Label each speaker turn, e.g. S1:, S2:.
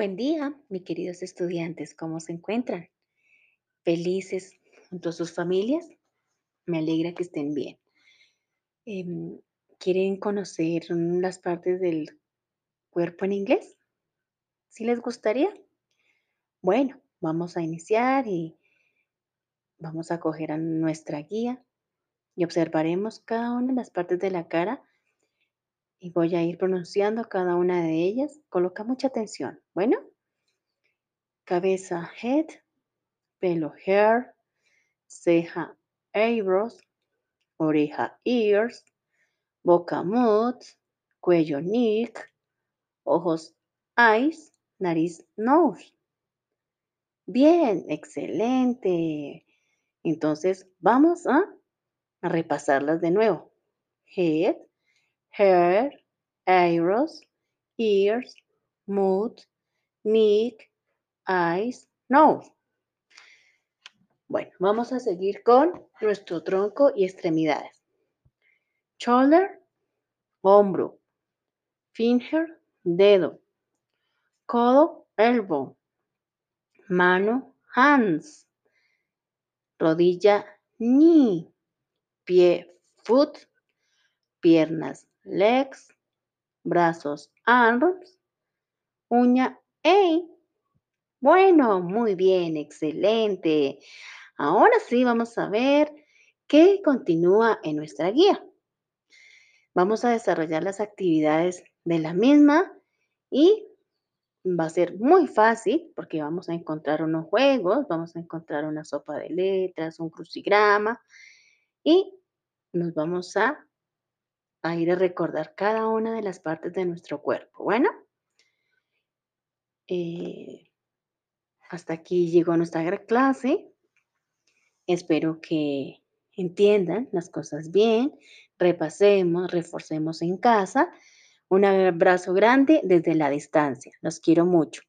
S1: Buen día, mis queridos estudiantes, ¿cómo se encuentran? ¿Felices junto a sus familias? Me alegra que estén bien. Em, ¿quieren conocer las partes del cuerpo en inglés? ¿Sí les gustaría? Bueno, vamos a iniciar y vamos a coger a nuestra guía y observaremos cada una de las partes de la cara y voy a ir pronunciando cada una de ellas. Coloca mucha atención. Bueno, cabeza, head, pelo, hair, ceja, eyebrows, oreja, ears, boca, mouth, cuello, neck, ojos, eyes, nariz, nose. Bien, excelente. Entonces, vamos a, a repasarlas de nuevo. Head, hair, eyebrows, ears, mouth, neck, eyes, nose. Bueno, vamos a seguir con nuestro tronco y extremidades. Shoulder, hombro. Finger, dedo. Codo, elbow. Mano, hands. Rodilla, knee. Pie, foot. Piernas, legs. Brazos, arms. Uña, a. Bueno, muy bien, excelente. Ahora sí vamos a ver qué continúa en nuestra guía. Vamos a desarrollar las actividades de la misma y va a ser muy fácil porque vamos a encontrar unos juegos, vamos a encontrar una sopa de letras, un crucigrama y nos vamos a, a ir a recordar cada una de las partes de nuestro cuerpo. Bueno, eh, hasta aquí llegó nuestra clase. Espero que entiendan las cosas bien, repasemos, reforcemos en casa. Un abrazo grande desde la distancia. Los quiero mucho.